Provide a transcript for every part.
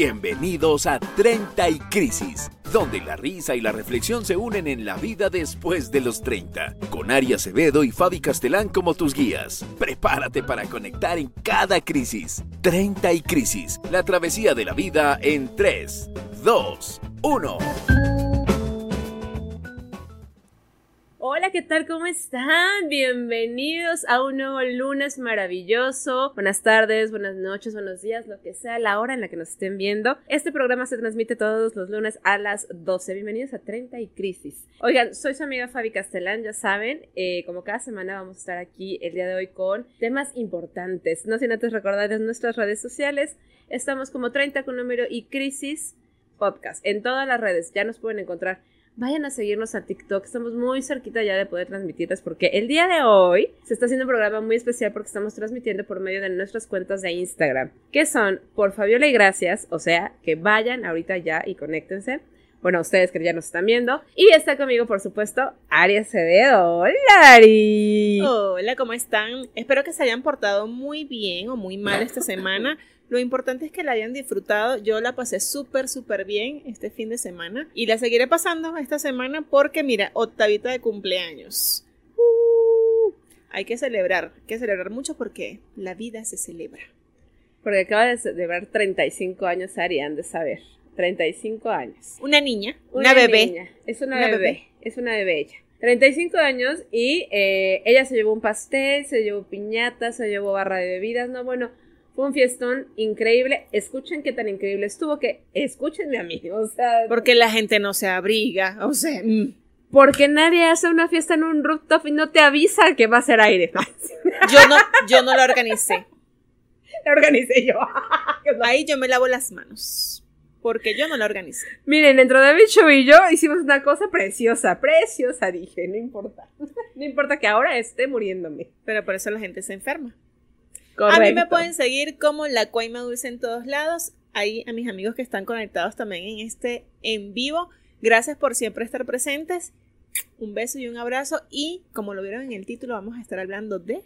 Bienvenidos a 30 y Crisis, donde la risa y la reflexión se unen en la vida después de los 30, con Ari Acevedo y Fabi Castelán como tus guías. Prepárate para conectar en cada crisis. 30 y Crisis, la travesía de la vida en 3, 2, 1. ¿Qué tal? ¿Cómo están? Bienvenidos a un nuevo lunes maravilloso. Buenas tardes, buenas noches, buenos días, lo que sea la hora en la que nos estén viendo. Este programa se transmite todos los lunes a las 12. Bienvenidos a 30 y Crisis. Oigan, soy su amiga Fabi Castellán, ya saben, eh, como cada semana vamos a estar aquí el día de hoy con temas importantes. No sin antes recordarles nuestras redes sociales. Estamos como 30 con número y Crisis Podcast en todas las redes. Ya nos pueden encontrar vayan a seguirnos a TikTok. Estamos muy cerquita ya de poder transmitirles porque el día de hoy se está haciendo un programa muy especial porque estamos transmitiendo por medio de nuestras cuentas de Instagram, que son por Fabiola y Gracias, o sea, que vayan ahorita ya y conéctense. Bueno, ustedes que ya nos están viendo. Y está conmigo, por supuesto, Ari Acevedo. Hola, Ari. Hola, ¿cómo están? Espero que se hayan portado muy bien o muy mal esta semana. Lo importante es que la hayan disfrutado. Yo la pasé súper, súper bien este fin de semana. Y la seguiré pasando esta semana porque, mira, octavita de cumpleaños. Uh, hay que celebrar, hay que celebrar mucho porque la vida se celebra. Porque acaba de celebrar 35 años, Ari, han de saber. 35 años. Una niña, una, bebé. Es una, bebé. Es una bebé ella. 35 años y eh, ella se llevó un pastel, se llevó piñata, se llevó barra de bebidas, no, bueno, fue un fiestón increíble. Escuchen qué tan increíble estuvo que escúchenme a mí. O sea. Porque la gente no se abriga. O sea. Mm. Porque nadie hace una fiesta en un rooftop y no te avisa que va a ser aire. Yo no, yo no lo organicé. Lo organicé yo. Ahí yo me lavo las manos. Porque yo no lo organicé. Miren, dentro de Bicho y yo hicimos una cosa preciosa, preciosa, dije, no importa. No importa que ahora esté muriéndome. Pero por eso la gente se enferma. A mí me pueden seguir como la Cuaima Dulce en todos lados. Ahí a mis amigos que están conectados también en este en vivo. Gracias por siempre estar presentes. Un beso y un abrazo. Y como lo vieron en el título, vamos a estar hablando de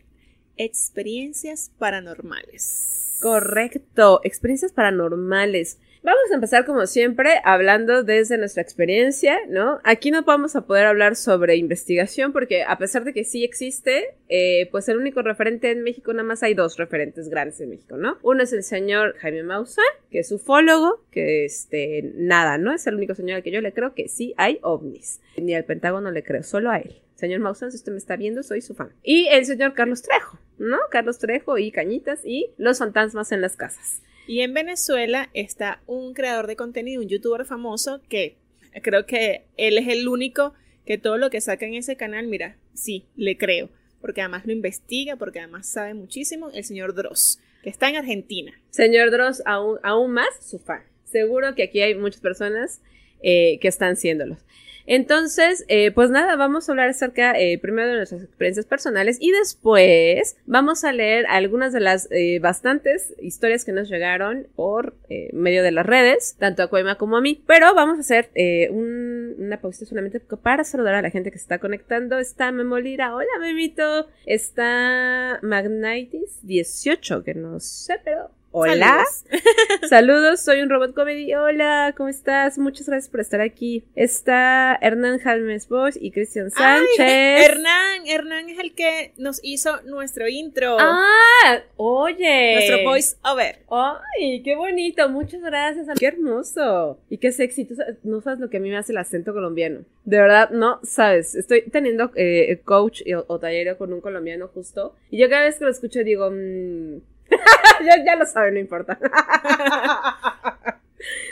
experiencias paranormales. Correcto, experiencias paranormales. Vamos a empezar como siempre hablando desde nuestra experiencia, ¿no? Aquí no vamos a poder hablar sobre investigación porque a pesar de que sí existe, eh, pues el único referente en México, nada más hay dos referentes grandes en México, ¿no? Uno es el señor Jaime Maussan, que es ufólogo, que este, nada, ¿no? Es el único señor al que yo le creo que sí hay ovnis. Ni al Pentágono le creo, solo a él. Señor Maussan, si usted me está viendo, soy su fan. Y el señor Carlos Trejo, ¿no? Carlos Trejo y Cañitas y los fantasmas en las casas. Y en Venezuela está un creador de contenido, un youtuber famoso, que creo que él es el único que todo lo que saca en ese canal, mira, sí, le creo. Porque además lo investiga, porque además sabe muchísimo, el señor Dross, que está en Argentina. Señor Dross, aún, aún más su fan. Seguro que aquí hay muchas personas eh, que están siéndolos. Entonces, eh, pues nada, vamos a hablar acerca eh, primero de nuestras experiencias personales y después vamos a leer algunas de las eh, bastantes historias que nos llegaron por medio de las redes, tanto a Coima como a mí. Pero vamos a hacer una pausita solamente para saludar a la gente que se está conectando. Está Memolira, hola Memito. Está Magnitis18, que no sé, pero Hola. Saludos. soy un robot comedy. Hola, ¿cómo estás? Muchas gracias por estar aquí. Está Hernán Jalmes Bosch y Cristian Sánchez. Hernán, Hernán es el que nos hizo nuestro intro. Ah, oye. Nuestro voice over. Ay, qué bonito. Muchas gracias. Qué hermoso. Y qué sexy. no sabes lo que a mí me hace el acento colombiano. De verdad, no sabes. Estoy teniendo eh, coach o, taller con un colombiano justo. Y yo cada vez que lo escucho digo, mmm, ya, ya, lo saben, no importa.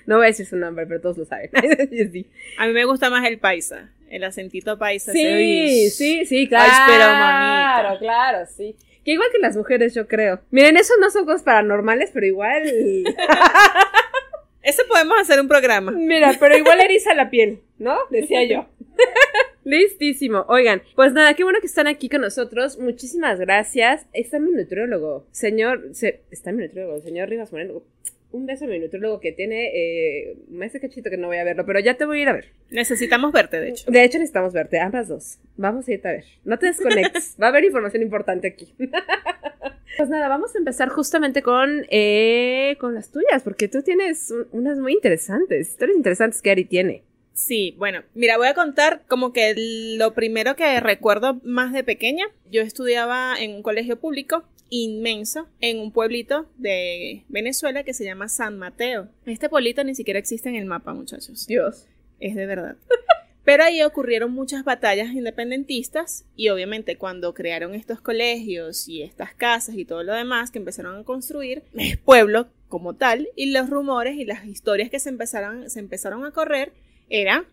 no voy a decir su nombre, pero todos lo saben. A mí me gusta más el paisa, el acentito paisa. Sí, sí, sí, claro. Claro, claro, sí. Que igual que las mujeres, yo creo. Miren, eso no son cosas paranormales, pero igual. Eso podemos hacer un programa. Mira, pero igual eriza la piel, ¿no? Decía yo. Listísimo. Oigan, pues nada, qué bueno que están aquí con nosotros. Muchísimas gracias. Está mi nutriólogo, señor. está mi nutriólogo, señor Rivas Moreno. Un beso a mi nutriólogo que tiene eh, un mes cachito que no voy a verlo, pero ya te voy a ir a ver. Necesitamos verte, de hecho. De hecho, necesitamos verte, ambas dos. Vamos a irte a ver. No te desconectes. Va a haber información importante aquí. Pues nada, vamos a empezar justamente con, eh, con las tuyas, porque tú tienes un- unas muy interesantes, historias interesantes que Ari tiene. Sí, bueno, mira, voy a contar como que lo primero que recuerdo más de pequeña. Yo estudiaba en un colegio público inmenso en un pueblito de Venezuela que se llama San Mateo. Este pueblito ni siquiera existe en el mapa, muchachos. Dios. Es de verdad. Pero ahí ocurrieron muchas batallas independentistas y obviamente cuando crearon estos colegios y estas casas y todo lo demás que empezaron a construir, el pueblo como tal y los rumores y las historias que se empezaron, se empezaron a correr eran,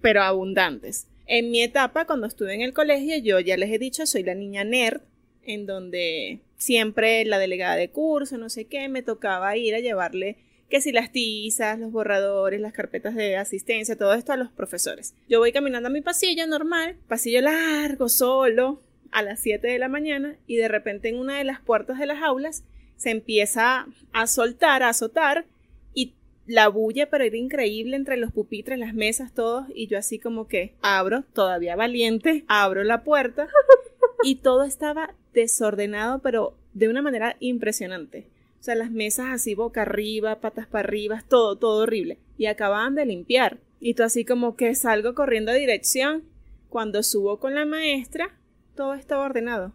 pero abundantes. En mi etapa, cuando estuve en el colegio, yo ya les he dicho, soy la niña nerd, en donde siempre la delegada de curso, no sé qué, me tocaba ir a llevarle que si las tizas, los borradores, las carpetas de asistencia, todo esto a los profesores. Yo voy caminando a mi pasillo normal, pasillo largo, solo, a las 7 de la mañana, y de repente en una de las puertas de las aulas se empieza a soltar, a azotar, la bulla, pero era increíble entre los pupitres, las mesas, todos, y yo así como que abro, todavía valiente, abro la puerta, y todo estaba desordenado, pero de una manera impresionante. O sea, las mesas así boca arriba, patas para arriba, todo, todo horrible. Y acababan de limpiar. Y tú así como que salgo corriendo a dirección. Cuando subo con la maestra, todo estaba ordenado.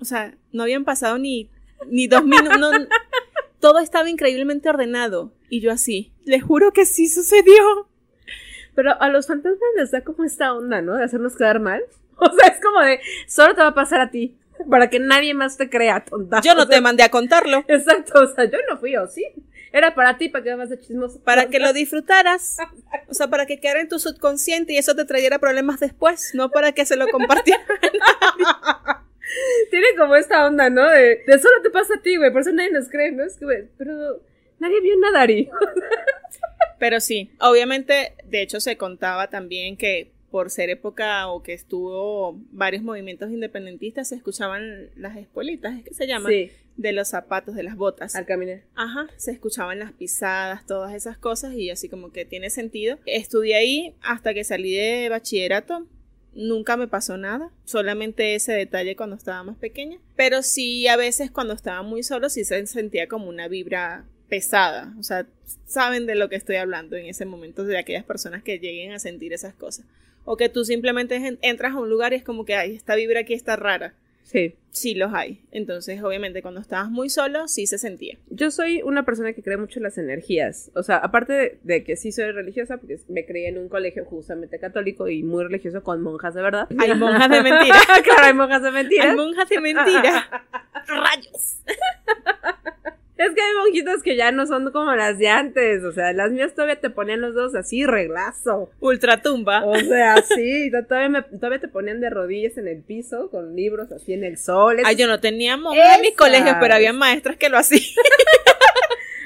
O sea, no habían pasado ni, ni dos minutos. no- todo estaba increíblemente ordenado. Y yo así, les juro que sí sucedió. Pero a los fantasmas les da como esta onda, ¿no? De hacernos quedar mal. O sea, es como de, solo te va a pasar a ti, para que nadie más te crea tonta. Yo no O sea, te mandé a contarlo. Exacto, o sea, yo no fui, ¿o sí? Era para ti, para que vas de chismoso. Para que lo disfrutaras. O sea, para que quedara en tu subconsciente y eso te trayera problemas después, no para que se lo compartieras. Tiene como esta onda, ¿no? De, de solo te pasa a ti, güey, por eso nadie nos cree, ¿no? Es que, güey, pero nadie vio nada, Ari. Pero sí, obviamente, de hecho se contaba también que por ser época o que estuvo varios movimientos independentistas, se escuchaban las espuelitas, es que se llaman, Sí, de los zapatos, de las botas. al caminar. Ajá, se escuchaban las pisadas, todas esas cosas y así como que tiene sentido. Estudié ahí hasta que salí de bachillerato. Nunca me pasó nada, solamente ese detalle cuando estaba más pequeña. Pero sí, a veces cuando estaba muy solo, sí se sentía como una vibra pesada. O sea, saben de lo que estoy hablando en ese momento, de aquellas personas que lleguen a sentir esas cosas. O que tú simplemente en- entras a un lugar y es como que, ay, esta vibra aquí está rara. Sí. Sí los hay. Entonces, obviamente, cuando estabas muy solo, sí se sentía. Yo soy una persona que cree mucho en las energías. O sea, aparte de, de que sí soy religiosa, porque me crié en un colegio justamente católico y muy religioso con monjas de verdad. Hay monjas de mentira. claro, hay monjas de mentira. Hay monjas de mentira. Rayos. Es que hay monjitas que ya no son como las de antes. O sea, las mías todavía te ponían los dos así, reglazo. Ultratumba. O sea, sí, to- todavía, me- todavía te ponían de rodillas en el piso con libros así en el sol. Ay, yo no tenía monjas en mis colegios, pero había maestras que lo hacían.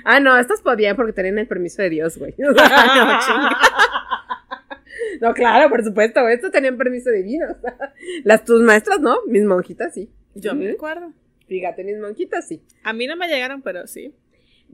Ah, no, estas podían porque tenían el permiso de Dios, güey. O sea, no, claro, por supuesto, güey. Estos tenían permiso divino. o sea, las tus maestras, ¿no? Mis monjitas, sí. Yo me acuerdo. Fíjate, mis monjitas, sí. A mí no me llegaron, pero sí.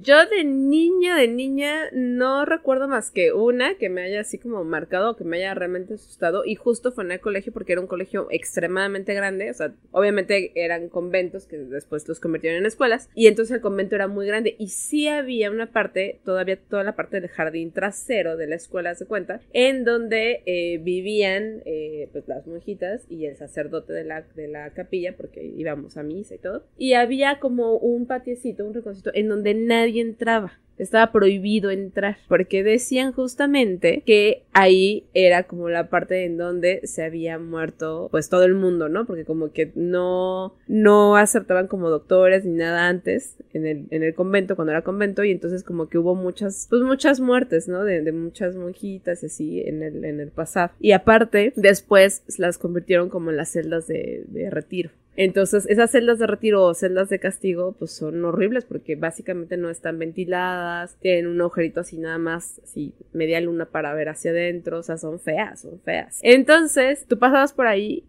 Yo de niña, de niña, no recuerdo más que una que me haya así como marcado, que me haya realmente asustado. Y justo fue en el colegio porque era un colegio extremadamente grande. O sea, obviamente eran conventos que después los convirtieron en escuelas. Y entonces el convento era muy grande. Y sí había una parte, todavía toda la parte del jardín trasero de la escuela, se cuenta, en donde eh, vivían eh, pues las monjitas y el sacerdote de la, de la capilla, porque íbamos a misa y todo. Y había como un patiecito, un rinconcito, en donde nadie entraba. Estaba prohibido entrar, porque decían justamente que ahí era como la parte en donde se había muerto pues todo el mundo, ¿no? Porque como que no, no aceptaban como doctores ni nada antes en el, en el convento, cuando era convento, y entonces como que hubo muchas, pues muchas muertes, ¿no? De, muchas monjitas así en el, en el pasado. Y aparte, después las convirtieron como en las celdas de, de retiro. Entonces, esas celdas de retiro o celdas de castigo, pues son horribles porque básicamente no están ventiladas, tienen un agujerito así nada más, así media luna para ver hacia adentro, o sea, son feas, son feas. Entonces, tú pasabas por ahí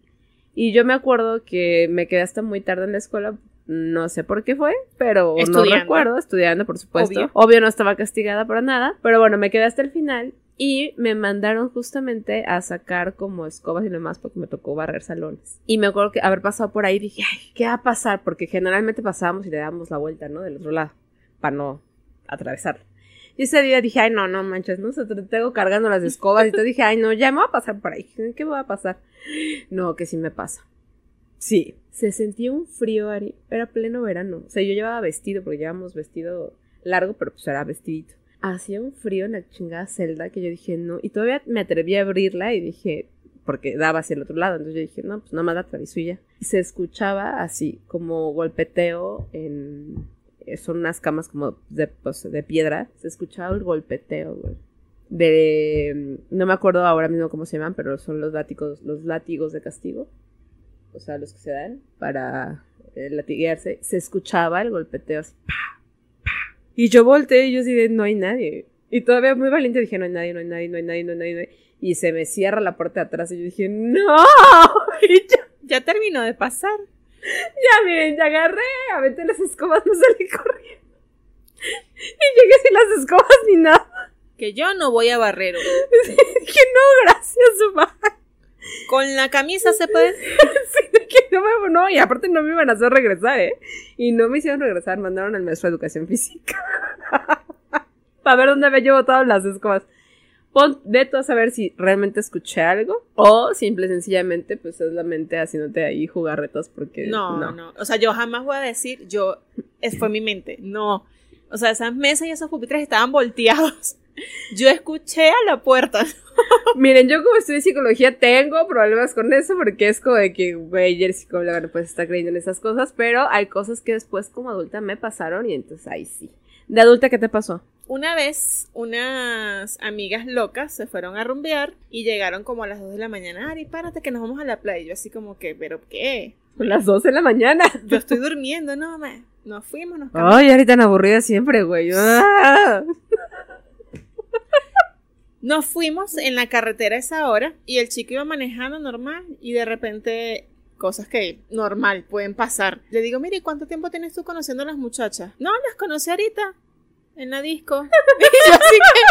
y yo me acuerdo que me quedé hasta muy tarde en la escuela No sé por qué fue, pero no recuerdo, estudiando, por supuesto. Obvio. Obvio no estaba castigada para nada, pero bueno, me quedé hasta el final y me mandaron justamente a sacar como escobas y demás porque me tocó barrer salones. Y me acuerdo que haber pasado por ahí dije, ay, ¿qué va a pasar? Porque generalmente pasábamos y le dábamos la vuelta, ¿no? Del otro lado, para no atravesarlo. Y ese día dije, ay, no, no manches, no sé, te tengo cargando las escobas y te dije, ay, no, ya me va a pasar por ahí. ¿Qué me va a pasar? No, que sí me pasa. Sí. Se sentía un frío, Ari. Era pleno verano. O sea, yo llevaba vestido, porque llevábamos vestido largo, pero pues era vestidito. Hacía un frío en la chingada celda que yo dije, no. Y todavía me atreví a abrirla y dije, porque daba hacia el otro lado. Entonces yo dije, no, pues nada más la atravieso y se escuchaba así, como golpeteo en. eh, Son unas camas como de, pues, de piedra. Se escuchaba el golpeteo, güey. De. No me acuerdo ahora mismo cómo se llaman, pero son los látigos, los látigos de castigo. O sea, los que se dan para eh, latiguearse. Se escuchaba el golpeteo así. pa, pa. Y yo volteé y yo así de no hay nadie. Y todavía muy valiente dije, no hay nadie, no hay nadie, no hay nadie, no hay nadie. no hay-". Y se me cierra la puerta de atrás y yo dije, no. Y ya, Ya terminó de pasar. ya miren, ya agarré, aventé las escobas, me salí corriendo. Y llegué sin las escobas ni nada. Que yo no voy a barrer hoy. dije, no, gracias, ma. Con la camisa se puede. Sí, que no me, no, y aparte no me iban a hacer regresar, ¿eh? Y no me hicieron regresar, mandaron al maestro de educación física. Para ver dónde había yo botado las escobas. Pon, de tú a saber si realmente escuché algo o simple y sencillamente pues es la mente haciéndote ahí jugarretas porque No, no, O sea, yo jamás voy a decir, yo, es fue mi mente. No. O sea, esas mesas y esos pupitres estaban volteados. Yo escuché a la puerta. Miren, yo como estudié psicología tengo problemas con eso porque es como de que, güey, eres psicóloga, no puedes estar creyendo en esas cosas, pero hay cosas que después como adulta me pasaron y entonces ahí sí. ¿De adulta qué te pasó? Una vez, unas amigas locas se fueron a rumbear y llegaron como a las 2 de la mañana. Ari, párate que nos vamos a la playa. Y yo así como que, ¿pero qué? Las 12 de la mañana. Yo estoy durmiendo, no, me. Nos fuimos, nos cambiamos. Ay, ahorita tan aburrida siempre, güey. Ah. Nos fuimos en la carretera a esa hora y el chico iba manejando normal y de repente cosas que normal pueden pasar. Le digo, mire, ¿cuánto tiempo tienes tú conociendo a las muchachas? No, las conocí ahorita en la disco. Y yo así que-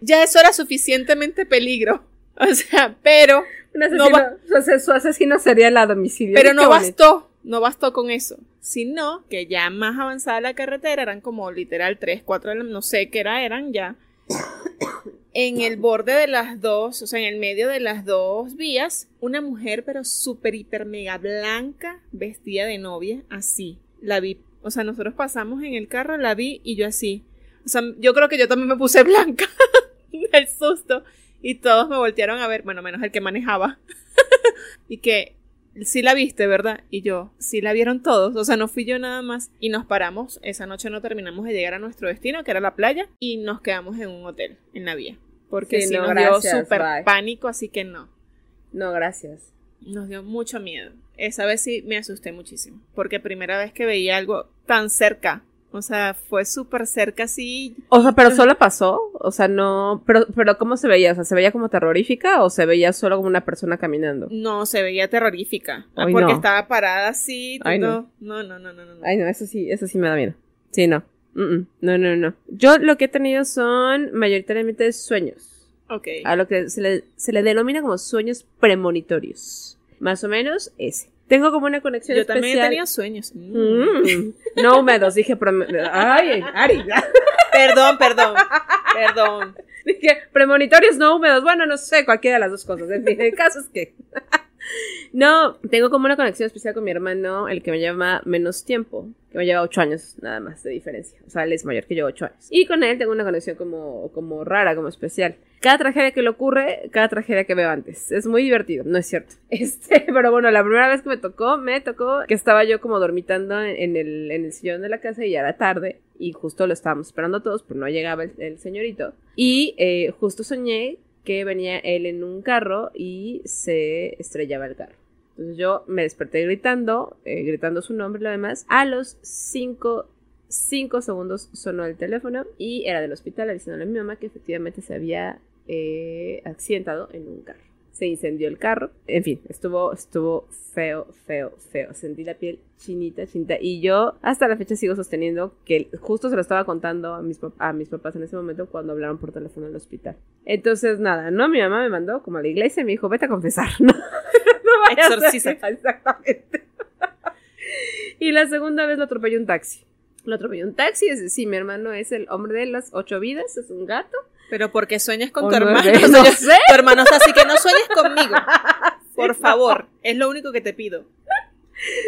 ya eso era suficientemente peligro. O sea, pero, Un asesino, No su ase- su asesino sería la domicilio. pero no bastó, no bastó con eso. Sino que ya más avanzada la carretera, eran como literal 3, 4, no sé qué era, eran ya en el borde de las dos, o sea, en el medio de las dos vías, una mujer, pero súper, hiper, mega blanca, vestida de novia, así. La vi, o sea, nosotros pasamos en el carro, la vi y yo así. O sea, yo creo que yo también me puse blanca del susto y todos me voltearon a ver, bueno, menos el que manejaba. y que sí la viste, ¿verdad? Y yo, sí la vieron todos, o sea, no fui yo nada más. Y nos paramos, esa noche no terminamos de llegar a nuestro destino, que era la playa, y nos quedamos en un hotel, en la vía. Porque Sí, sí, no, nos gracias, dio súper pánico, así que no. No, gracias. Nos dio mucho miedo. Esa vez sí me asusté muchísimo, porque primera vez que veía algo tan cerca. O sea, fue súper cerca así. O sea, pero solo pasó, o sea, no, pero, pero ¿cómo se veía? O sea, ¿se veía como terrorífica o se veía solo como una persona caminando? No, se veía terrorífica. Ay, porque no. estaba parada así. Ay, no. no, no, no, no, no. Ay, no, eso sí, eso sí me da miedo. Sí, no. Mm, mm. No, no, no. Yo lo que he tenido son mayoritariamente sueños. Ok. A lo que se le, se le denomina como sueños premonitorios. Más o menos ese. Tengo como una conexión Yo también he tenido sueños. Mm. Mm. No húmedos, dije. Ay, Ari. Perdón, perdón. Perdón. Dije, premonitorios no húmedos. Bueno, no sé, cualquiera de las dos cosas. En fin, el caso es que. No, tengo como una conexión especial con mi hermano, el que me lleva menos tiempo, que me lleva ocho años nada más de diferencia. O sea, él es mayor que yo, ocho años. Y con él tengo una conexión como, como rara, como especial. Cada tragedia que le ocurre, cada tragedia que veo antes. Es muy divertido, no es cierto. Este, pero bueno, la primera vez que me tocó, me tocó que estaba yo como dormitando en, el, en el sillón de la casa y ya era tarde. Y justo lo estábamos esperando todos, pero no llegaba el, señorito. Y eh, justo soñé que venía él en un carro y se estrellaba el carro. Entonces yo me desperté gritando, eh, gritando su nombre y lo demás. A los 5 cinco segundos sonó el teléfono y era del hospital avisándole a mi mamá que efectivamente se había eh, accidentado en un carro. se incendió el carro. En fin, estuvo, estuvo feo, feo, feo. Sentí la piel chinita, chinita. Y yo hasta la fecha sigo sosteniendo que justo se lo estaba contando a mis, a mis papás en ese momento cuando hablaron por teléfono en el hospital. Entonces, nada, no, mi mamá me mandó como a la iglesia y me dijo, vete a confesar. No, no Exorciza. Exactamente. y la segunda vez lo atropelló un taxi. Lo atropelló un taxi, es decir, mi hermano es el hombre de las ocho vidas, es un gato. Pero porque sueñas con O tu hermano. no Yo- sé. Tu hermano está así que no sueñes conmigo. Por favor. Es lo único que te pido.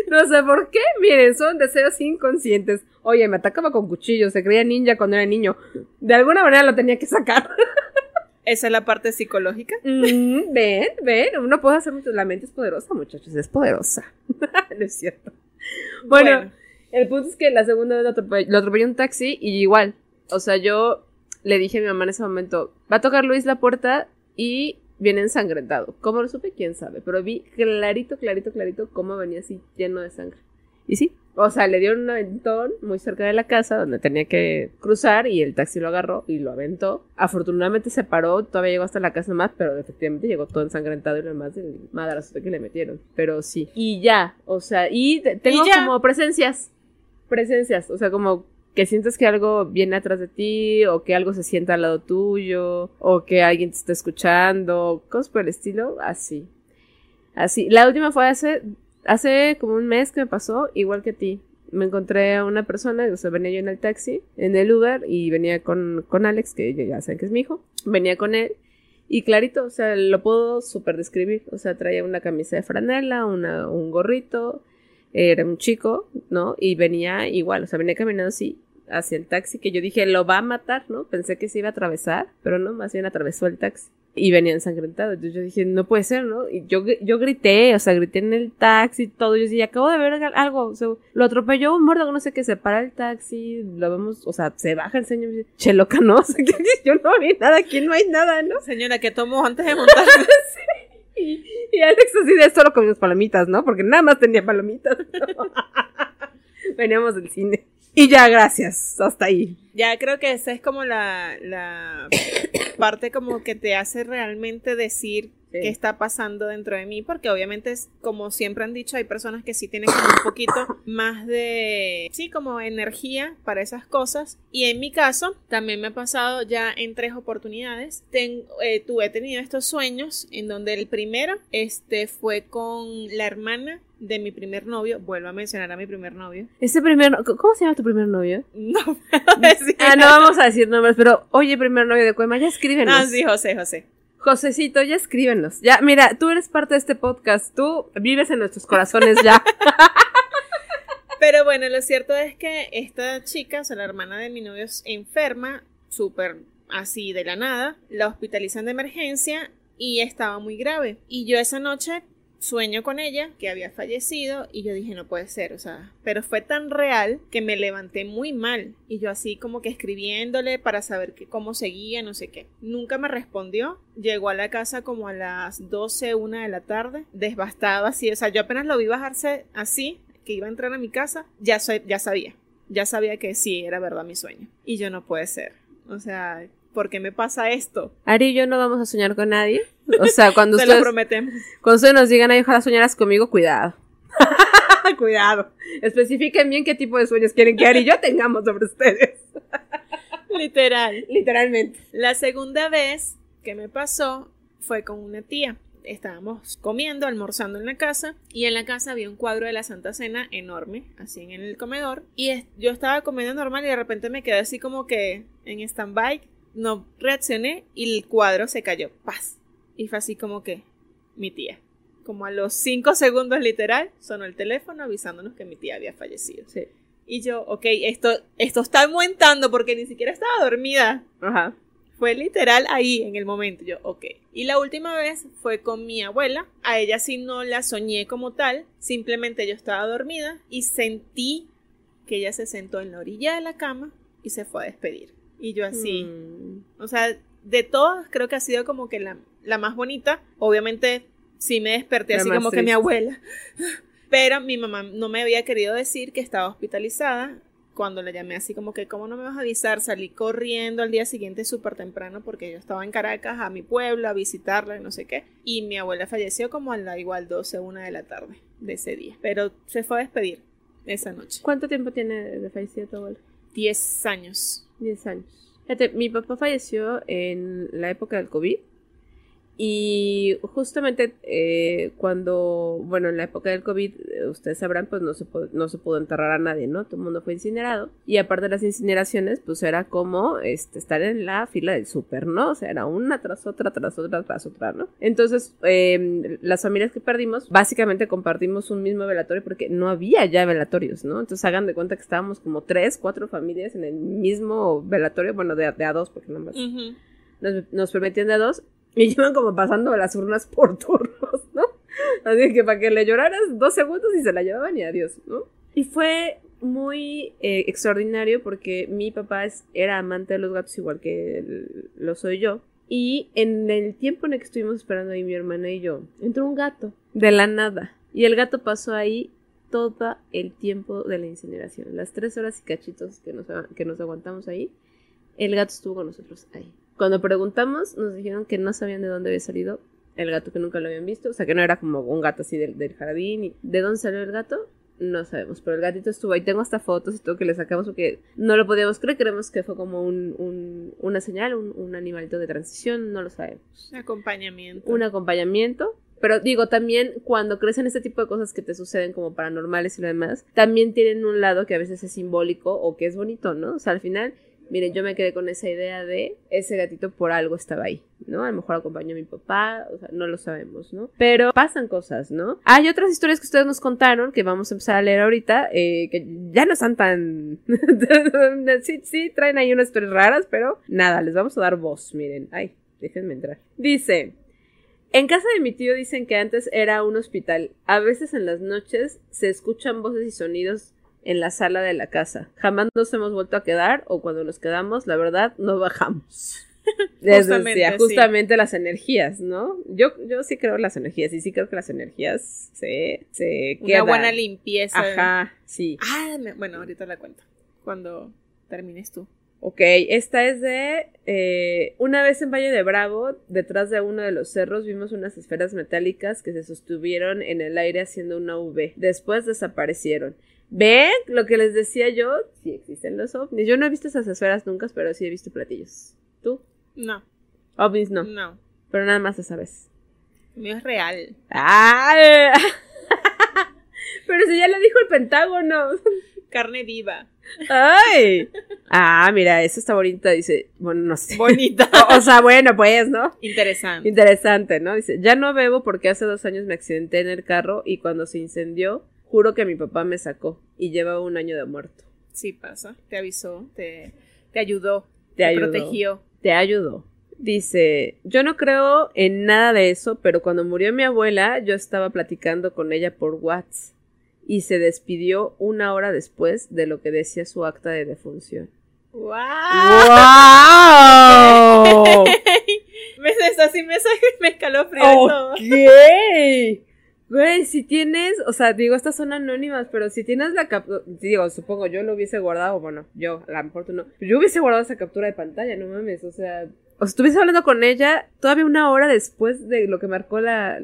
No sé por qué, miren, son deseos inconscientes. Oye, me atacaba con cuchillos, se creía ninja cuando era niño. De alguna manera lo tenía que sacar. Esa es la parte psicológica. Mm, ven, ven, uno puede hacer mucho. La mente es poderosa, muchachos, es poderosa. no es cierto. Bueno, el punto es que la segunda vez lo atropelló, lo atropelló un taxi y igual. O sea, yo le dije a mi mamá en ese momento, va a tocar Luis la puerta y viene ensangrentado. ¿Cómo lo supe? ¿Quién sabe? Pero vi clarito, clarito, clarito cómo venía así lleno de sangre. Y sí, o sea, le dieron un aventón muy cerca de la casa donde tenía que cruzar y el taxi lo agarró y lo aventó. Afortunadamente se paró, todavía llegó hasta la casa más, pero efectivamente llegó todo ensangrentado y lo demás del madrazo que le metieron. Pero sí. Y ya, o sea, y te- tengo como presencias, presencias, o sea, como que sientes que algo viene atrás de ti o que algo se sienta al lado tuyo o que alguien te está escuchando, cosas por el estilo, así. Así. La última fue hace hace como un mes que me pasó, igual que a ti. Me encontré a una persona, o sea, venía yo en el taxi, en el Uber, y venía con, con Alex, que ya saben que es mi hijo. Venía con él, y clarito, o sea, lo puedo súper describir. O sea, traía una camisa de franela, una, un gorrito, era un chico, ¿no? Y venía igual, o sea, venía caminando así hacia el taxi, que yo dije, lo va a matar, ¿no? Pensé que se iba a atravesar, pero no, más bien atravesó el taxi. Y venía ensangrentado. Entonces yo dije, no puede ser, ¿no? Y yo, yo grité, o sea, grité en el taxi y todo. Yo decía, acabo de ver algo. O sea, lo atropelló un muerto, no sé qué, se para el taxi, lo vemos, o sea, se baja el señor y dice, che, loca, ¿no? O sea, que yo no vi nada, aquí no hay nada, ¿no? Señora, ¿qué tomó antes de montar? Y, y Alex así de solo comimos palomitas, ¿no? Porque nada más tenía palomitas. Veníamos del cine. Y ya, gracias. Hasta ahí. ya creo que esa es como la, la parte como que te hace realmente decir Sí. qué está pasando dentro de mí, porque obviamente como siempre han dicho, hay personas que sí tienen como un poquito más de, sí, como energía para esas cosas. Y en mi caso, también me ha pasado ya en tres oportunidades. Ten- eh, tuve he tenido estos sueños en donde el primero este, fue con la hermana de mi primer novio. Vuelvo a mencionar a mi primer novio. Ese primer... no- ¿Cómo se llama tu primer novio? No puedo decir. Ah, no vamos a decir nombres, pero oye, primer novio de Cuema, ya escríbenos. Ah, sí, José, José. Josecito, ya escríbenos. Ya, mira, tú eres parte de este podcast, tú vives en nuestros corazones ya. Pero bueno, lo cierto es que esta chica, o sea, la hermana de mi novio, es enferma, súper así de la nada. La hospitalizan de emergencia y estaba muy grave. Y yo esa noche sueño con ella, que había fallecido, y yo dije, no puede ser, o sea, pero fue tan real que me levanté muy mal. Y yo así como que escribiéndole para saber cómo seguía, no sé qué. Nunca me respondió. Llegó a la casa como a las 12, una de la tarde, devastado así, o sea, yo apenas lo vi bajarse así, que iba a entrar a mi casa, ya, ya sabía, ya sabía que sí, era verdad mi sueño. Y yo no puede ser. O sea, ¿por qué me pasa esto? Ari y yo no vamos a soñar con nadie. O sea, cuando lo ustedes, prometemos. cuando ustedes nos digan, ay, ojalá soñaras conmigo, cuidado. cuidado. Especifiquen bien qué tipo de sueños quieren que Ari y yo tengamos sobre ustedes. Literal. Literalmente. La segunda vez que me pasó fue con una tía. Estábamos comiendo, almorzando en la casa y en la casa había un cuadro de la Santa Cena enorme, así en el comedor. Y yo estaba comiendo normal y de repente me quedé así como que en stand-by, no reaccioné y el cuadro se cayó. Paz. Y fue así como que mi tía. Como a los cinco segundos literal, sonó el teléfono avisándonos que mi tía había fallecido. Sí. Y yo, ok, esto, esto está aumentando porque ni siquiera estaba dormida. Ajá. Fue literal ahí en el momento. Yo, ok. Y la última vez fue con mi abuela. A ella sí no la soñé como tal. Simplemente yo estaba dormida y sentí que ella se sentó en la orilla de la cama y se fue a despedir. Y yo así. Mm. O sea, de todas creo que ha sido como que la, la más bonita. Obviamente sí me desperté La así como que mi abuela. Pero mi mamá no me había querido decir que estaba hospitalizada cuando le llamé así como que, ¿cómo no me vas a avisar? Salí corriendo al día siguiente súper temprano porque yo estaba en Caracas, a mi pueblo, a visitarla y no sé qué. Y mi abuela falleció como a la igual 12, una de la tarde de ese día. Pero se fue a despedir esa noche. ¿Cuánto tiempo tiene de fallecido tu abuelo? 10 años. 10 años. Fíjate, mi papá falleció en la época del COVID. Y justamente eh, cuando, bueno, en la época del COVID, eh, ustedes sabrán, pues no se, pudo, no se pudo enterrar a nadie, ¿no? Todo el mundo fue incinerado. Y aparte de las incineraciones, pues era como este, estar en la fila del súper, ¿no? O sea, era una tras otra, tras otra, tras otra, ¿no? Entonces, eh, las familias que perdimos, básicamente compartimos un mismo velatorio porque no había ya velatorios, ¿no? Entonces hagan de cuenta que estábamos como tres, cuatro familias en el mismo velatorio, bueno, de, de a dos, porque no más. Uh -huh. nos, nos permitían de dos y iban como pasando las urnas por turnos, ¿no? Así que para que le lloraras dos segundos y se la llevaban y adiós, ¿no? Y fue muy eh, extraordinario porque mi papá es, era amante de los gatos igual que el, lo soy yo. Y en el tiempo en el que estuvimos esperando ahí mi hermana y yo, entró un gato de la nada. Y el gato pasó ahí todo el tiempo de la incineración. Las tres horas y cachitos que nos, que nos aguantamos ahí, el gato estuvo con nosotros ahí. Cuando preguntamos, nos dijeron que no sabían de dónde había salido el gato, que nunca lo habían visto. O sea, que no era como un gato así del, del jardín. Y ¿De dónde salió el gato? No sabemos, pero el gatito estuvo ahí. Tengo hasta fotos y todo que le sacamos porque no lo podíamos creer. Creemos que fue como un, un, una señal, un, un, animalito de transición, no lo sabemos. Acompañamiento. Un acompañamiento. Pero digo, también cuando crecen este tipo de cosas que te suceden como paranormales y lo demás, también tienen un lado que a veces es simbólico o que es bonito, ¿no? O sea, al final Miren, yo me quedé con esa idea de ese gatito por algo estaba ahí, ¿no? A lo mejor acompañó a mi papá, o sea, no lo sabemos, ¿no? Pero pasan cosas, ¿no? Hay otras historias que ustedes nos contaron que vamos a empezar a leer ahorita, eh, que ya no están tan... sí, sí, traen ahí unas historias raras, pero nada, les vamos a dar voz, miren. Ay, déjenme entrar. Dice... En casa de mi tío dicen que antes era un hospital. A veces en las noches se escuchan voces y sonidos en la sala de la casa. Jamás nos hemos vuelto a quedar o cuando nos quedamos, la verdad, no bajamos. justamente, decía, justamente sí. las energías, ¿no? Yo, yo sí creo en las energías y sí creo que las energías se, se Una buena limpieza. Ajá, sí. Ah, bueno, ahorita la cuento. Cuando termines tú. Ok, esta es de... Eh, una vez en Valle de Bravo, detrás de uno de los cerros, vimos unas esferas metálicas que se sostuvieron en el aire haciendo una V. Después desaparecieron. ¿Ven? Lo que les decía yo, sí existen los ovnis. Yo no he visto esas esferas nunca, pero sí he visto platillos. ¿Tú? No. Ovnis no. No. Pero nada más esa vez. Mío es real. ¡Ay! pero si ya lo dijo el Pentágono. Carne viva. ¡Ay! Ah, mira, esa está bonita, dice. Bueno, no sé. Bonita. o, o, sea, bueno, pues, ¿no? Interesante. Interesante, ¿no? Dice, ya no bebo porque hace dos años me accidenté en el carro y cuando se incendió, juro que mi papá me sacó y llevaba un año de muerto. Sí pasa. Te avisó, te, te ayudó, te, te ayudó, protegió. Te ayudó. Dice, yo no creo en nada de eso, pero cuando murió mi abuela, yo estaba platicando con ella por WhatsApp y se despidió una hora después de lo que decía su acta de defunción. ¡Wow! ¡Wow! me así me, me escalofrío Ok. Güey, si tienes, o sea, digo, estas son anónimas, pero si tienes la captura, digo, supongo yo lo hubiese guardado, bueno, yo, a lo mejor tú no, yo hubiese guardado esa captura de pantalla, no mames, o sea, o sea, estuviese hablando con ella todavía una hora después de lo que marcó la...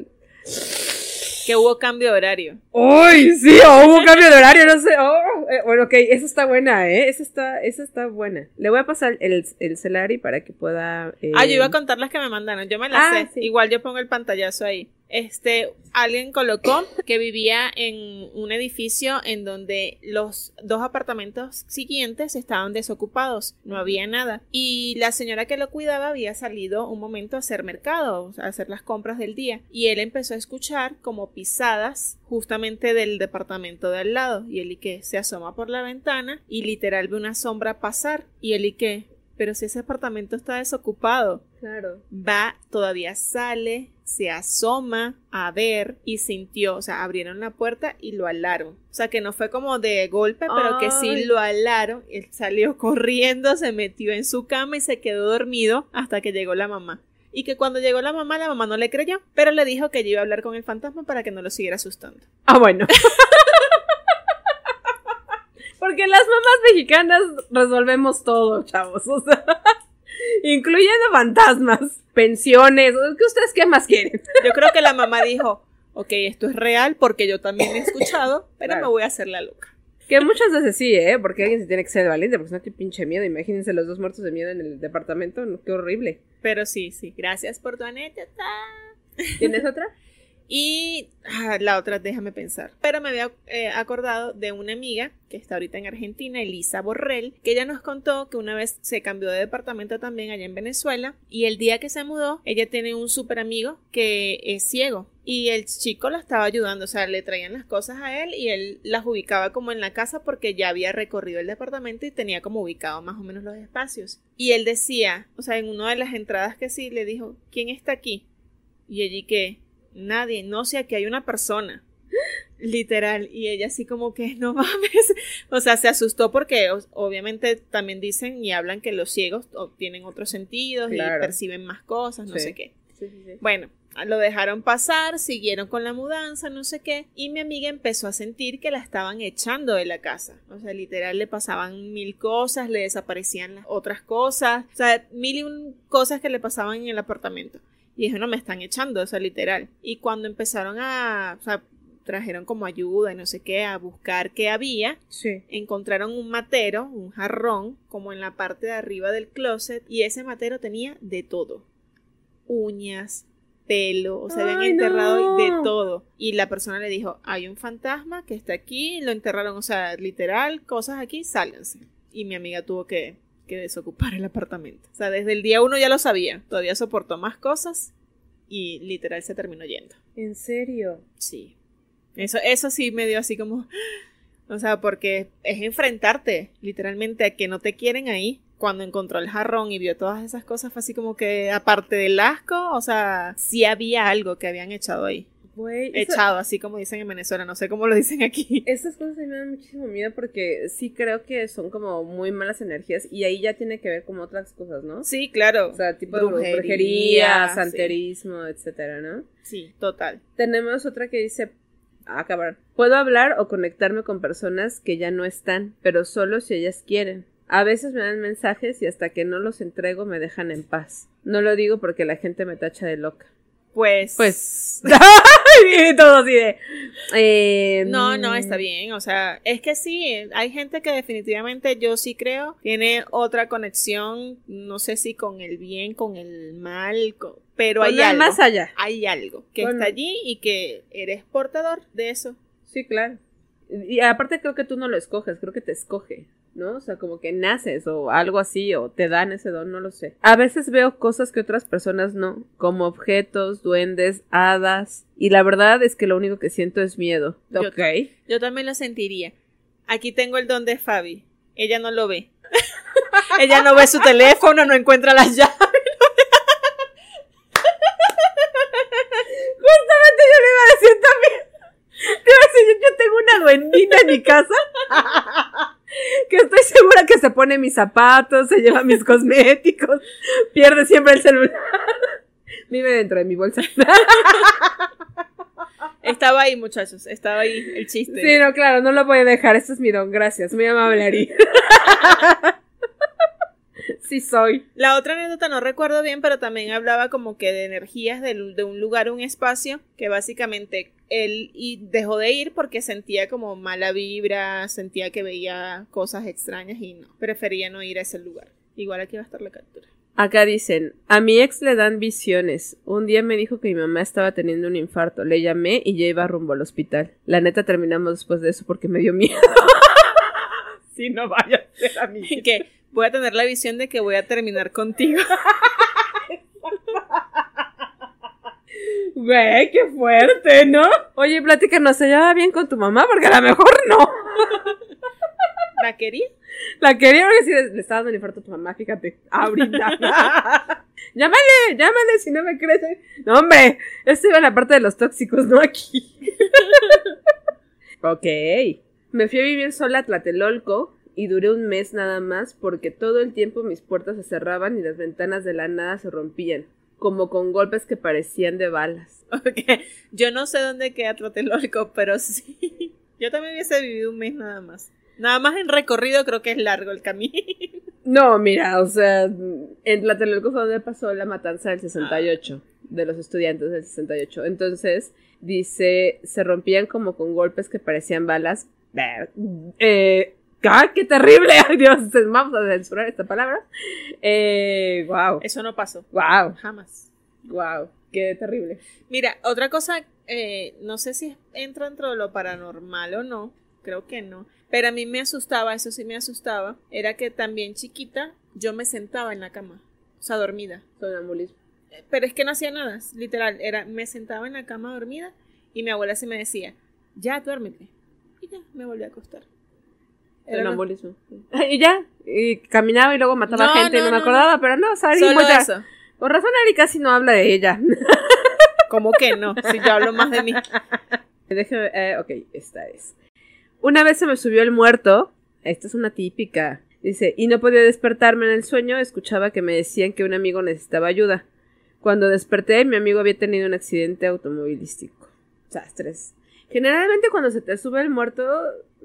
Que hubo cambio de horario. ¡Uy! Sí, oh, hubo cambio de horario, no sé. Oh, eh, bueno, ok, esa está buena, ¿eh? Esa está, esa está buena. Le voy a pasar el, el Celari para que pueda. Eh... Ah, yo iba a contar las que me mandaron. Yo me las ah, sé. Sí. Igual yo pongo el pantallazo ahí. Este, alguien colocó que vivía en un edificio en donde los dos apartamentos siguientes estaban desocupados, no había nada. Y la señora que lo cuidaba había salido un momento a hacer mercado, a hacer las compras del día. Y él empezó a escuchar como pisadas justamente del departamento de al lado. Y él y que se asoma por la ventana y literal ve una sombra pasar. Y él y que, pero si ese apartamento está desocupado. Claro. Va, todavía sale, se asoma a ver y sintió, o sea, abrieron la puerta y lo alaron. O sea, que no fue como de golpe, pero Ay. que sí lo alaron. Él salió corriendo, se metió en su cama y se quedó dormido hasta que llegó la mamá. Y que cuando llegó la mamá, la mamá no le creyó, pero le dijo que iba a hablar con el fantasma para que no lo siguiera asustando. Ah, bueno. Porque las mamás mexicanas resolvemos todo, chavos. O sea, incluyendo fantasmas, pensiones. ¿Qué ustedes qué más quieren? Yo creo que la mamá dijo, ok, esto es real porque yo también he escuchado, pero Claro. me voy a hacer la loca. Que muchas veces sí, ¿eh? Porque alguien se tiene que ser valiente, porque si no, qué pinche miedo. Imagínense los dos muertos de miedo en el departamento. no, Qué horrible. Pero sí, sí, gracias por tu anécdota. ¿Tienes otra? Y ah, la otra, déjame pensar. Pero me había eh, acordado de una amiga que está ahorita en Argentina, Elisa Borrell, que ella nos contó que una vez se cambió de departamento también allá en Venezuela y el día que se mudó, ella tiene un súper amigo que es ciego. Y el chico la estaba ayudando, o sea, le traían las cosas a él y él las ubicaba como en la casa porque ya había recorrido el departamento y tenía como ubicado más o menos los espacios. Y él decía, o sea, en una de las entradas que sí, le dijo, ¿quién está aquí? Y allí que, nadie, no sé, aquí hay una persona. Literal, y ella así como que no mames, o sea, se asustó porque obviamente también dicen y hablan que los ciegos tienen otros sentidos Claro. y perciben más cosas, no Sí. sé qué. Sí, sí, sí. Bueno, lo dejaron pasar, siguieron con la mudanza, no sé qué, y mi amiga empezó a sentir que la estaban echando de la casa. O sea, literal le pasaban mil cosas, le desaparecían las otras cosas, o sea, mil y un cosas que le pasaban en el apartamento. Y dijo, no, me están echando, o sea, literal. Y cuando empezaron a, o sea, trajeron como ayuda y no sé qué, a buscar qué había, Sí. encontraron un matero, un jarrón, como en la parte de arriba del closet, y ese matero tenía de todo. Uñas, pelo, o sea, habían ¡Ay, enterrado no! de todo. Y la persona le dijo, hay un fantasma que está aquí, lo enterraron, o sea, literal, cosas aquí, sálganse. Y mi amiga tuvo que, que desocupar el apartamento. O sea, desde el día uno ya lo sabía, todavía soportó más cosas y literal se terminó yendo. ¿En serio? Sí. Eso, eso sí me dio así como. O sea, porque es enfrentarte literalmente a que no te quieren ahí. Cuando encontró el jarrón y vio todas esas cosas, fue así como que, aparte del asco, o sea, sí había algo que habían echado ahí. Echado, así como dicen en Venezuela, no sé cómo lo dicen aquí. Esas cosas a mí me dan muchísimo miedo porque sí creo que son como muy malas energías y ahí ya tiene que ver como otras cosas, ¿no? Sí, claro. O sea, tipo Brujería, brujería, sí. santerismo, etcétera, ¿no? Sí, total. Tenemos otra que dice, cabrón. Puedo hablar o conectarme con personas que ya no están, pero solo si ellas quieren. A veces me dan mensajes y hasta que no los entrego me dejan en paz. No lo digo porque la gente me tacha de loca. Pues. Pues. y todo así de. eh, No, no, está bien. O sea, es que sí, hay gente que definitivamente yo sí creo tiene otra conexión, no sé si con el bien, con el mal, con- pero hay algo. más allá. Hay algo que está allí y que eres portador de eso. Sí, claro. Y aparte creo que tú no lo escoges, creo que te escoge, ¿no? O sea, como que naces o algo así, o te dan ese don, no lo sé. A veces veo cosas que otras personas no, como objetos, duendes, hadas, y la verdad es que lo único que siento es miedo. Yo- ok. Yo también lo sentiría. Aquí tengo el don de Fabi. Ella no lo ve. Ella no ve su teléfono, no encuentra las llaves. Justamente yo le iba a decir también. Te iba a decir, yo tengo una duendita en mi casa. Que estoy segura que se pone mis zapatos, se lleva mis cosméticos, pierde siempre el celular. Vive dentro de mi bolsa. Estaba ahí, muchachos. Estaba ahí el chiste. Sí, no, claro, no lo voy a dejar. Este es mi don, gracias. Muy amable, Ari. sí soy. La otra anécdota no recuerdo bien, pero también hablaba como que de energías de, un lugar, un espacio, que básicamente él y dejó de ir porque sentía como mala vibra, sentía que veía cosas extrañas y no, prefería no ir a ese lugar. Igual aquí va a estar la captura. Acá dicen, a mi ex le dan visiones. Un día me dijo que mi mamá estaba teniendo un infarto. Le llamé y ya iba rumbo al hospital. La neta terminamos después de eso porque me dio miedo. sí, no vaya a ser a mí. que voy a tener la visión de que voy a terminar contigo. Güey, qué fuerte, ¿no? Oye, platícanos, ¿se llevaba bien con tu mamá? Porque a lo mejor no. ¿La quería? La quería porque sí le estaba dando un infarto a tu mamá, fíjate. Ahorita. llámale, llámale si no me crees. No, hombre, esto iba en la parte de los tóxicos, no aquí. ok. Me fui a vivir sola a Tlatelolco y duré un mes nada más porque todo el tiempo mis puertas se cerraban y las ventanas de la nada se rompían, como con golpes que parecían de balas. Ok, Yo no sé dónde queda Tlatelolco, pero sí. Yo también hubiese vivido un mes nada más. Nada más en recorrido creo que es largo el camino. No, mira, o sea, en Tlatelolco fue donde pasó la matanza del 68, de los estudiantes del 68. Entonces, dice, se rompían como con golpes que parecían balas. Eh, ¡Ah, qué terrible! ¡Ay, Dios! Vamos a censurar esta palabra. Eh, wow. Eso no pasó. Wow. Jamás. Wow. Qué terrible. Mira, otra cosa, eh, no sé si entra dentro de lo paranormal o no, creo que no, pero a mí me asustaba, eso sí me asustaba, era que también chiquita yo me sentaba en la cama, o sea, dormida. Sonambulismo. Pero es que no hacía nada, literal, era, me sentaba en la cama dormida y mi abuela se me decía, ya duérmete. Y ya, me volví a acostar. Sonambulismo. Y ya, y caminaba y luego mataba No, gente y no, no me no, acordaba, pero no, sabía Solo mucha- eso. Por razón Ari casi no habla de ella. ¿Cómo que no? Si yo hablo más de mí. Déjame, eh, ok, esta es. Una vez se me subió el muerto. Esta es una típica. Dice, y no podía despertarme en el sueño, escuchaba que me decían que un amigo necesitaba ayuda. Cuando desperté, mi amigo había tenido un accidente automovilístico. O sea, estrés. Generalmente cuando se te sube el muerto,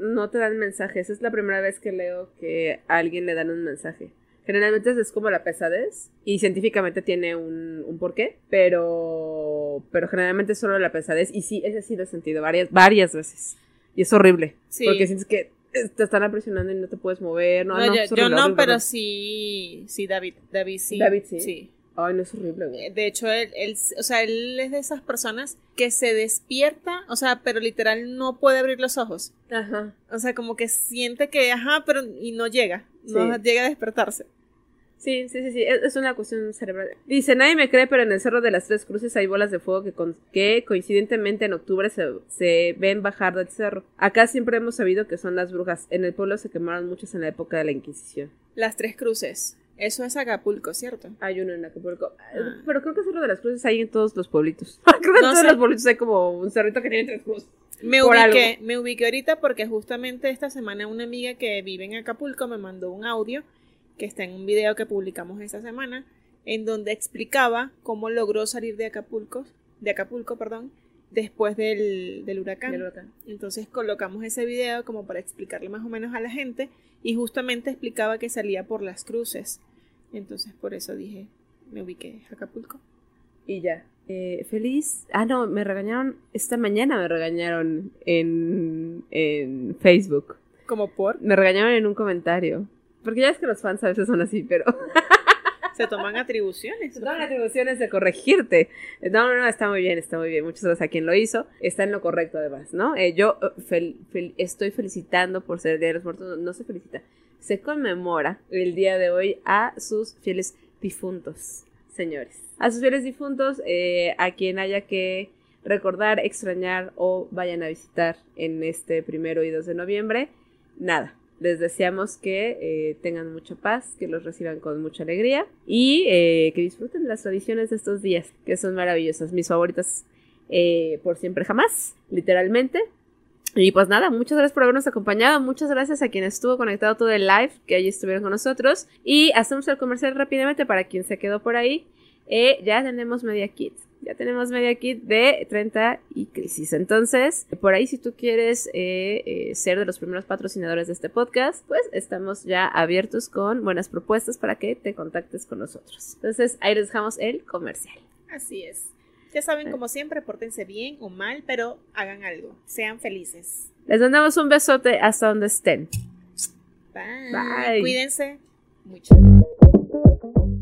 no te dan mensajes. Es la primera vez que leo que a alguien le dan un mensaje. Generalmente es como la pesadez y científicamente tiene un, un porqué, pero, pero generalmente es solo la pesadez y sí, ese sí lo he sentido varias, varias veces. Y es horrible, Sí. porque sientes que te están apresionando y no te puedes mover. No, No, no, yo, no, horrible, pero horrible. sí, sí, David, David sí. David sí. Sí. Ay, no es horrible, güey. De hecho, él, él, o sea, él es de esas personas que se despierta, o sea, pero literal no puede abrir los ojos. Ajá. O sea, como que siente que, ajá, pero y no llega, no llega a despertarse. Sí, sí, sí, sí, es, es una cuestión cerebral. Dice, nadie me cree, pero en el Cerro de las Tres Cruces hay bolas de fuego que, con- que coincidentemente en octubre se, se ven bajar del cerro. Acá siempre hemos sabido que son las brujas. En el pueblo se quemaron muchas en la época de la Inquisición. Las tres cruces. Eso es Acapulco, ¿cierto? Hay uno en Acapulco. Ah. Pero creo que Cerro de las Cruces hay en todos los pueblitos. creo que en No todos sé. los pueblitos hay como un cerrito que tiene tres cruces. Me ubiqué, me ubiqué ahorita porque justamente esta semana una amiga que vive en Acapulco me mandó un audio que está en un video que publicamos esta semana en donde explicaba cómo logró salir de Acapulco, de Acapulco, perdón, después del, del huracán. Del huracán. Entonces colocamos ese video como para explicarle más o menos a la gente y justamente explicaba que salía por las cruces. Entonces por eso dije, me ubiqué Acapulco. Y ya. Eh, feliz. Ah, no, me regañaron. Esta mañana me regañaron en, en Facebook. Como por, Me regañaron en un comentario. Porque ya es que los fans a veces son así, pero. se toman atribuciones. Se toman atribuciones de corregirte. No, no, no, está muy bien, está muy bien. Muchas gracias a quien lo hizo. Está en lo correcto, además, ¿no? Eh, yo eh, estoy felicitando por ser el Día de los Muertos. No, no se felicita. Se conmemora el día de hoy a sus fieles difuntos, señores. A sus fieles difuntos, eh, a quien haya que recordar, extrañar o vayan a visitar en este primero y 2 de noviembre. Nada. Les deseamos que eh, tengan mucha paz, que los reciban con mucha alegría y eh, que disfruten las tradiciones de estos días, que son maravillosas, mis favoritas eh, por siempre jamás, literalmente. Y pues nada, muchas gracias por habernos acompañado, muchas gracias a quien estuvo conectado todo el live, que allí estuvieron con nosotros. Y hacemos el comercial rápidamente para quien se quedó por ahí. Eh, ya tenemos Media Kit. Ya tenemos Media Kit de 30 y Crisis. Entonces, por ahí si tú quieres eh, eh, ser de los primeros patrocinadores de este podcast, pues estamos ya abiertos con buenas propuestas para que te contactes con nosotros. Entonces, ahí les dejamos el comercial. Así es. Ya saben, como siempre, pórtense bien o mal, pero hagan algo. Sean felices. Les mandamos un besote hasta donde estén. Bye. Bye. Cuídense mucho.